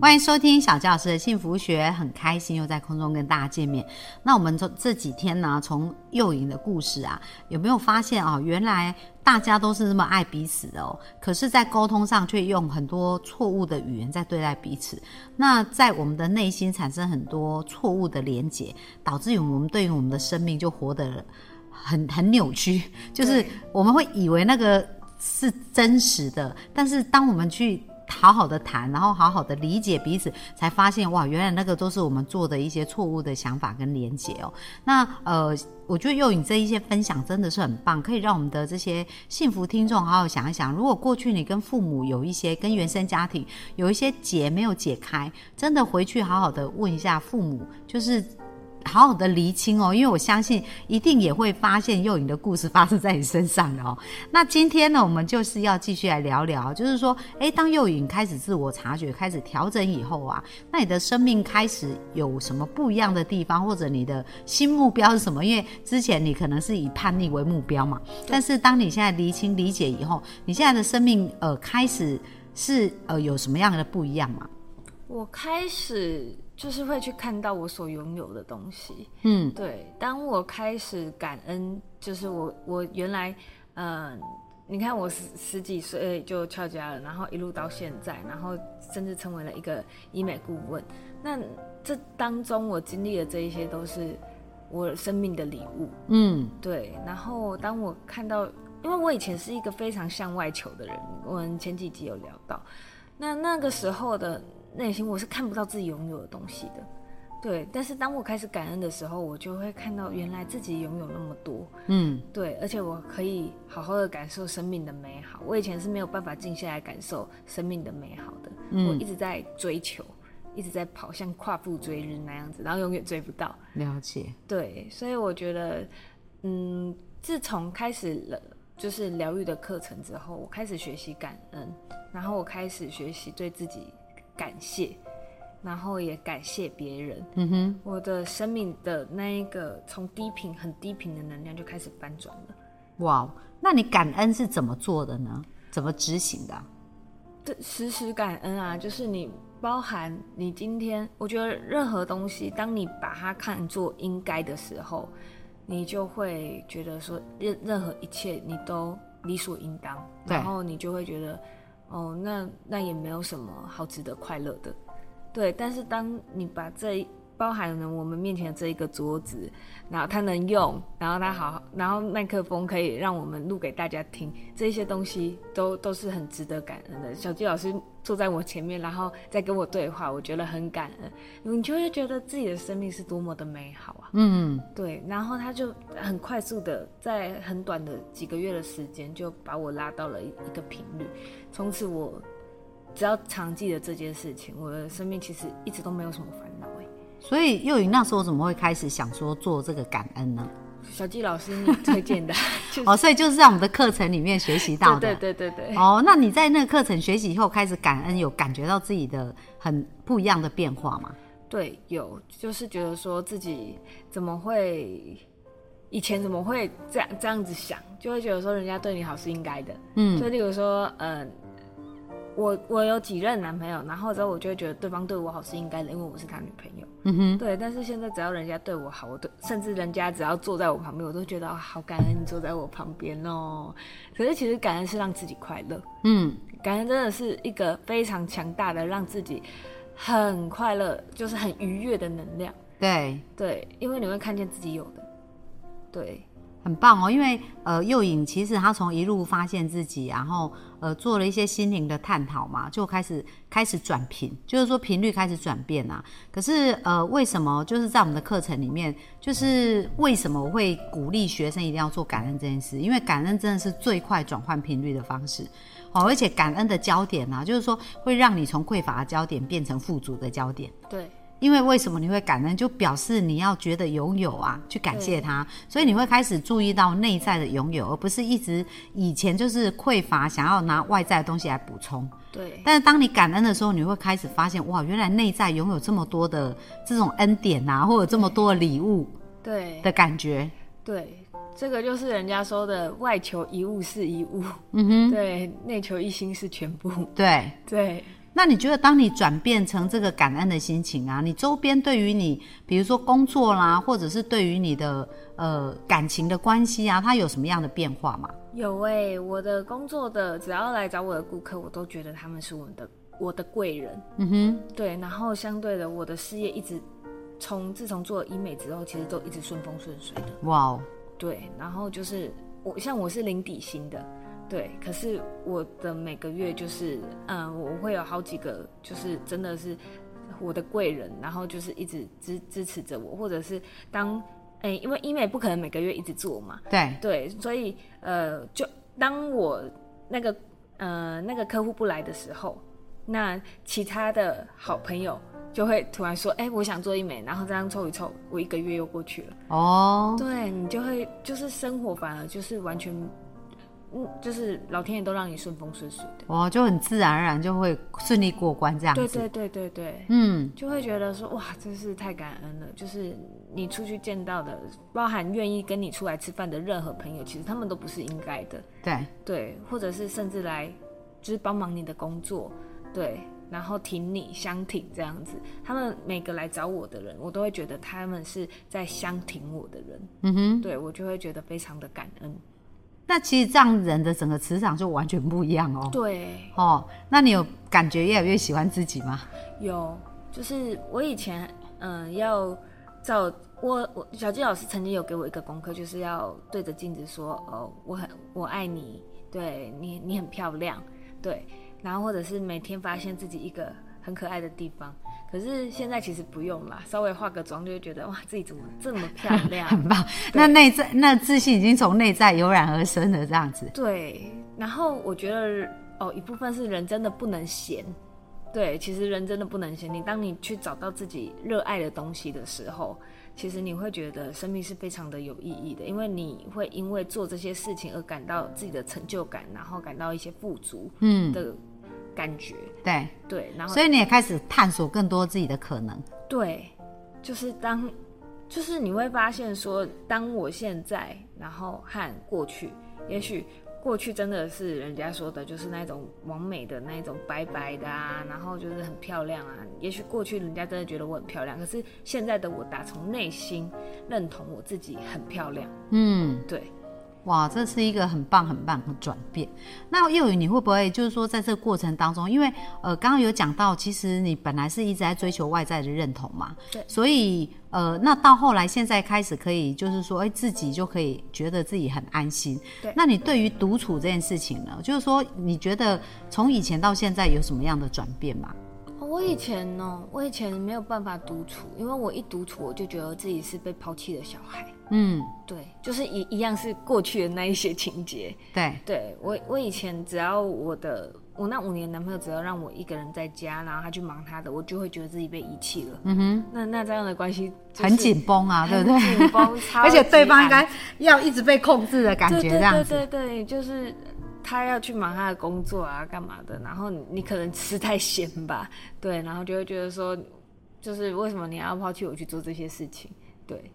欢迎收听小教师的幸福学，很开心又在空中跟大家见面。那我们从这几天呢，从幼影的故事啊，有没有发现啊？原来大家都是那么爱彼此的哦，可是，在沟通上却用很多错误的语言在对待彼此。那在我们的内心产生很多错误的连结，导致于我们对于我们的生命就活得很很扭曲，就是我们会以为那个是真实的，但是当我们去。好好的谈，然后好好的理解彼此，才发现哇，原来那个都是我们做的一些错误的想法跟连结哦。那呃，我觉得幼影这一些分享真的是很棒，可以让我们的这些幸福听众好好想一想，如果过去你跟父母有一些跟原生家庭有一些结没有解开，真的回去好好的问一下父母，就是。好好的厘清哦，因为我相信一定也会发现幼影的故事发生在你身上的哦。那今天呢，我们就是要继续来聊聊，就是说，诶，当幼影开始自我察觉、开始调整以后啊，那你的生命开始有什么不一样的地方，或者你的新目标是什么？因为之前你可能是以叛逆为目标嘛，但是当你现在厘清、理解以后，你现在的生命呃开始是呃有什么样的不一样嘛？我开始。就是会去看到我所拥有的东西，嗯，对。当我开始感恩，就是我我原来，嗯，你看我十十几岁就翘家了，然后一路到现在，然后甚至成为了一个医美顾问。那这当中我经历的这一些，都是我生命的礼物，嗯，对。然后当我看到，因为我以前是一个非常向外求的人，我们前几集有聊到，那那个时候的。内心我是看不到自己拥有的东西的，对。但是当我开始感恩的时候，我就会看到原来自己拥有那么多，嗯，对。而且我可以好好的感受生命的美好。我以前是没有办法静下来感受生命的美好的，我一直在追求，一直在跑，像跨步追日那样子，然后永远追不到。了解。对，所以我觉得，嗯，自从开始了就是疗愈的课程之后，我开始学习感恩，然后我开始学习对自己。感谢，然后也感谢别人。嗯哼，我的生命的那一个从低频很低频的能量就开始翻转了。哇，那你感恩是怎么做的呢？怎么执行的？对，时时感恩啊，就是你包含你今天，我觉得任何东西，当你把它看作应该的时候，你就会觉得说任任何一切你都理所应当，然后你就会觉得。哦，那那也没有什么好值得快乐的，对。但是当你把这包含了我们面前的这一个桌子，然后它能用，然后它好，然后麦克风可以让我们录给大家听，这些东西都都是很值得感恩的。小鸡老师坐在我前面，然后再跟我对话，我觉得很感恩。你就会觉得自己的生命是多么的美好！嗯，对。然后他就很快速的，在很短的几个月的时间，就把我拉到了一个频率。从此我只要常记得这件事情，我的生命其实一直都没有什么烦恼哎。所以幼云那时候怎么会开始想说做这个感恩呢？小季老师你推荐的 哦，所以就是在我们的课程里面学习到的。对对对对。哦，那你在那个课程学习以后开始感恩，有感觉到自己的很不一样的变化吗？对，有，就是觉得说自己怎么会。以前怎么会这样这样子想，就会觉得说人家对你好是应该的，嗯，所以例如说，嗯，我我有几任男朋友，然后之后我就会觉得对方对我好是应该的，因为我是他女朋友，嗯哼，对。但是现在只要人家对我好，我都甚至人家只要坐在我旁边，我都觉得好感恩你坐在我旁边哦。可是其实感恩是让自己快乐，嗯，感恩真的是一个非常强大的让自己很快乐，就是很愉悦的能量，对。对，因为你会看见自己有的。对，很棒哦，因为呃，幼影其实他从一路发现自己，然后呃，做了一些心灵的探讨嘛，就开始开始转频，就是说频率开始转变啊。可是呃，为什么就是在我们的课程里面，就是为什么我会鼓励学生一定要做感恩这件事？因为感恩真的是最快转换频率的方式哦，而且感恩的焦点呢，就是说会让你从匮乏的焦点变成富足的焦点。对。因为为什么你会感恩，就表示你要觉得拥有啊，去感谢他，所以你会开始注意到内在的拥有，而不是一直以前就是匮乏，想要拿外在的东西来补充。对，但是当你感恩的时候，你会开始发现，哇，原来内在拥有这么多的这种恩典啊，或者这么多的礼物对，的感觉。对，这个就是人家说的外求一物是一物，嗯哼，对，内求一心是全部。对。对，那你觉得，当你转变成这个感恩的心情啊，你周边对于你，比如说工作啦，或者是对于你的呃感情的关系啊，它有什么样的变化吗？有诶、我的工作的只要来找我的顾客，我都觉得他们是我的我的贵人。嗯哼，对，然后相对的，我的事业一直从自从做了医美之后，其实都一直顺风顺水的。哇哦，对，然后就是我像我是零底薪的，对，可是我的每个月就是，嗯，我会有好几个，就是真的是我的贵人，然后就是一直支支持着我，或者是当，哎、因为医美不可能每个月一直做嘛，对，对，所以呃，就当我那个呃那个客户不来的时候，那其他的好朋友就会突然说，哎、我想做医美，然后这样凑一凑，我一个月又过去了。哦，对你就会就是生活反而就是完全，嗯，就是老天爷都让你顺风顺水的。哦就很自然而然就会顺利过关这样子。对对对对对，嗯，就会觉得说哇，真是太感恩了。就是你出去见到的，包含愿意跟你出来吃饭的任何朋友，其实他们都不是应该的。对，对，或者是甚至来就是帮忙你的工作，对，然后挺你相挺这样子。他们每个来找我的人，我都会觉得他们是在相挺我的人，嗯哼，对我就会觉得非常的感恩。那其实这样人的整个磁场就完全不一样哦。对，哦，那你有感觉越来越喜欢自己吗？有，就是我以前嗯、要照我我小纪老师曾经有给我一个功课，就是要对着镜子说哦，我很我爱你，对你你很漂亮，对，然后或者是每天发现自己一个很可爱的地方。可是现在其实不用啦，稍微化个妆就会觉得哇，自己怎么这么漂 亮？很棒。那内在那自信已经从内在油然而生的，这样子。对，然后我觉得哦，一部分是人真的不能闲。对，其实人真的不能闲。你当你去找到自己热爱的东西的时候，其实你会觉得生命是非常的有意义的，因为你会因为做这些事情而感到自己的成就感，然后感到一些富足嗯，的感觉。对。对，然后所以你也开始探索更多自己的可能。对，就是当，就是你会发现说，当我现在，然后和过去，也许过去真的是人家说的，就是那种完美的那种白白的啊，然后就是很漂亮啊。也许过去人家真的觉得我很漂亮，可是现在的我打从内心认同我自己很漂亮。嗯，对，哇，这是一个很棒很棒的转变。那幼宇，你会不会就是说，在这个过程当中，因为呃，刚刚有讲到，其实你本来是一直在追求外在的认同嘛，对所以呃，那到后来现在开始可以就是说，哎，自己就可以觉得自己很安心。对那你对于独处这件事情呢，就是说，你觉得从以前到现在有什么样的转变吗？哦我以前呢，我以前没有办法独处，因为我一独处，我就觉得自己是被抛弃的小孩。嗯，对，就是一一样是过去的那一些情节。对，对我，我以前只要我的我那五年男朋友只要让我一个人在家，然后他去忙他的，我就会觉得自己被遗弃了。嗯哼，那那这样的关系、很紧绷啊，对不很对？紧绷，而且对方应该要一直被控制的感觉，对这样子。对对对对，就是他要去忙他的工作啊，干嘛的，然后你你可能吃太咸吧，对，然后就会觉得说，就是为什么你要抛弃我去做这些事情，对，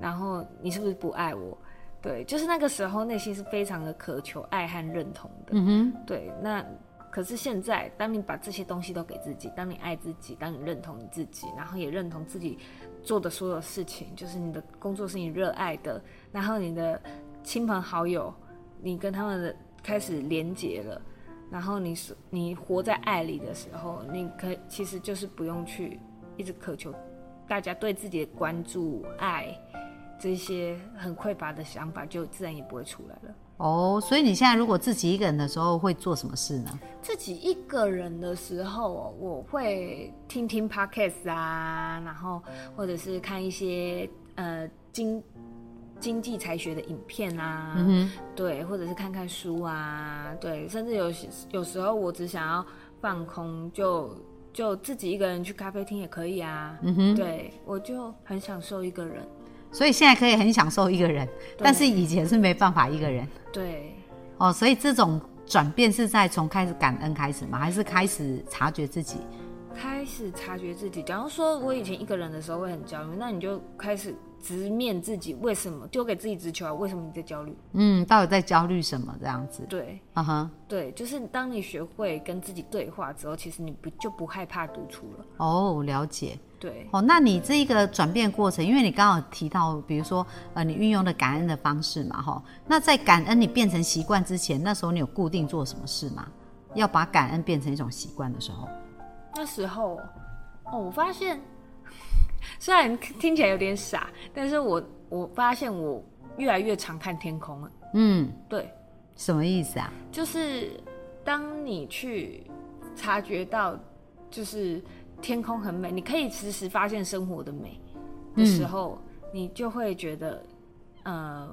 然后你是不是不爱我？对，就是那个时候内心是非常的渴求爱和认同的，嗯哼，对，那可是现在，当你把这些东西都给自己，当你爱自己，当你认同你自己，然后也认同自己做的所有事情，就是你的工作是你热爱的，然后你的亲朋好友，你跟他们的开始连结了，然后你是你活在爱里的时候，你可其实就是不用去一直渴求大家对自己的关注、爱这些很匮乏的想法，就自然也不会出来了。哦，所以你现在如果自己一个人的时候会做什么事呢？自己一个人的时候哦，我会听听 podcast 啊，然后或者是看一些呃经经济才学的影片啊，嗯对，或者是看看书啊，对，甚至有时有时候我只想要放空，就就自己一个人去咖啡厅也可以啊。嗯哼，对，我就很享受一个人。所以现在可以很享受一个人，但是以前是没办法一个人。对，哦，所以这种转变是在从开始感恩开始吗？还是开始察觉自己？开始察觉自己。假如说我以前一个人的时候会很焦虑，那你就开始直面自己，为什么丢给自己直球啊？为什么你在焦虑？嗯，到底在焦虑什么？这样子。对，啊哈，对，就是当你学会跟自己对话之后，其实你不就不害怕独处了。哦，了解。对，哦，那你这一个转变过程，因为你刚好提到，比如说，呃，你运用的感恩的方式嘛，哈，那在感恩你变成习惯之前，那时候你有固定做什么事吗？要把感恩变成一种习惯的时候，那时候，哦，我发现，虽然听起来有点傻，但是我我发现我越来越常看天空了。嗯，对，什么意思啊？就是当你去察觉到，就是天空很美，你可以时时发现生活的美的时候，你就会觉得，呃，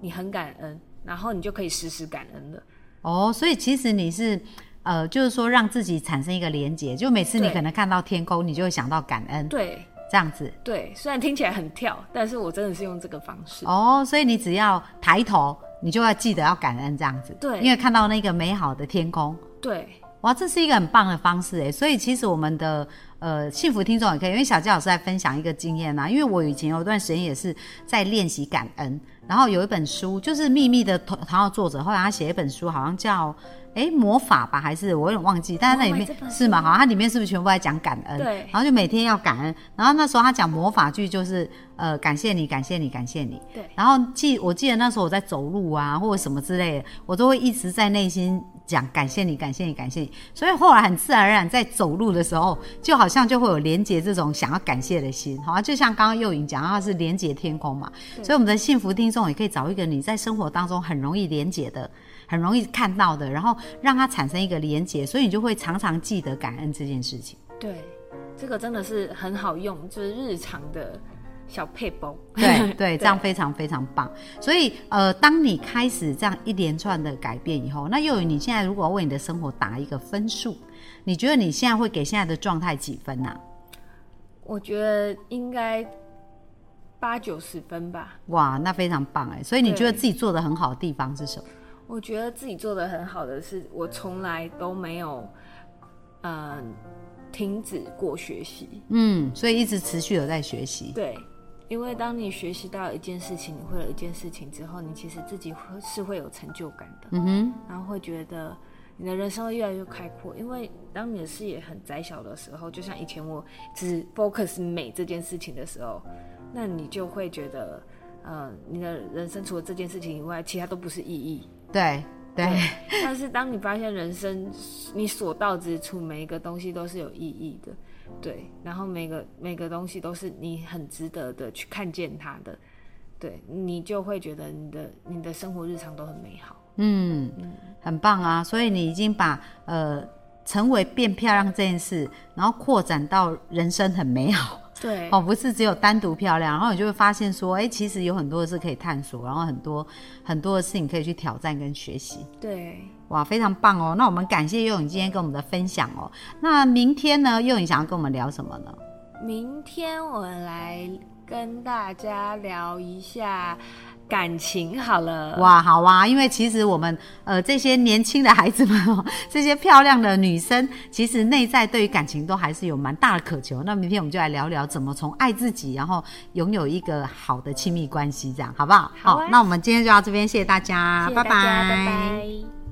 你很感恩，然后你就可以时时感恩了。哦，所以其实你是，呃，就是说让自己产生一个连结，就每次你可能看到天空，你就会想到感恩，对这样子。对，虽然听起来很跳，但是我真的是用这个方式。哦，所以你只要抬头，你就要记得要感恩这样子。对因为看到那个美好的天空，对哇，这是一个很棒的方式哎。所以其实我们的呃幸福听众也可以，因为小纪老师在分享一个经验啊，因为我以前有一段时间也是在练习感恩，然后有一本书就是《秘密的头头号作者》，后来他写一本书，好像叫。哎，魔法吧，还是我有点忘记，但是那里面是吗？好像它里面是不是全部在讲感恩？对然后就每天要感恩。然后那时候他讲魔法句，就是呃，感谢你，感谢你，感谢你。对然后记我记得那时候我在走路啊，或者什么之类的，我都会一直在内心讲感谢你，感谢你，感谢你。所以后来很自然而然在走路的时候，就好像就会有连接这种想要感谢的心，好像就像刚刚幼颖讲，它是连接天空嘛。所以我们的幸福听众也可以找一个你在生活当中很容易连接的。很容易看到的，然后让它产生一个连接，所以你就会常常记得感恩这件事情。对，这个真的是很好用，就是日常的小配包。对 对，这样非常非常棒。所以呃，当你开始这样一连串的改变以后，那又有你现在如果为你的生活打一个分数，你觉得你现在会给现在的状态几分啊呢、我觉得应该八九十分吧。哇，那非常棒哎！所以你觉得自己做的很好的地方是什么？我觉得自己做的很好的是，我从来都没有，嗯、停止过学习。嗯，所以一直持续有在学习。对，因为当你学习到一件事情，你会有一件事情之后，你其实自己会是会有成就感的，嗯哼，然后会觉得你的人生会越来越开阔。因为当你的视野很窄小的时候，就像以前我只 focus 美这件事情的时候，那你就会觉得，呃，你的人生除了这件事情以外，其他都不是意义。对。对。但是当你发现人生你所到之处每一个东西都是有意义的，对，然后每个每个东西都是你很值得的去看见它的，对你就会觉得你的你的生活日常都很美好。嗯，很棒啊！所以你已经把呃成为变漂亮这件事，然后扩展到人生很美好。对哦，不是只有单独漂亮，然后你就会发现说，哎，其实有很多的事可以探索，然后很多很多的事情可以去挑战跟学习。对，哇，非常棒哦！那我们感谢佑颖今天跟我们的分享哦。那明天呢，佑颖想要跟我们聊什么呢？明天我们来跟大家聊一下感情好了。哇，好啊！因为其实我们呃这些年轻的孩子们哦，这些漂亮的女生，其实内在对于感情都还是有蛮大的渴求。那明天我们就来聊聊怎么从爱自己，然后拥有一个好的亲密关系，这样好不好？好啊那我们今天就到这边，谢谢大家，谢谢大家，拜拜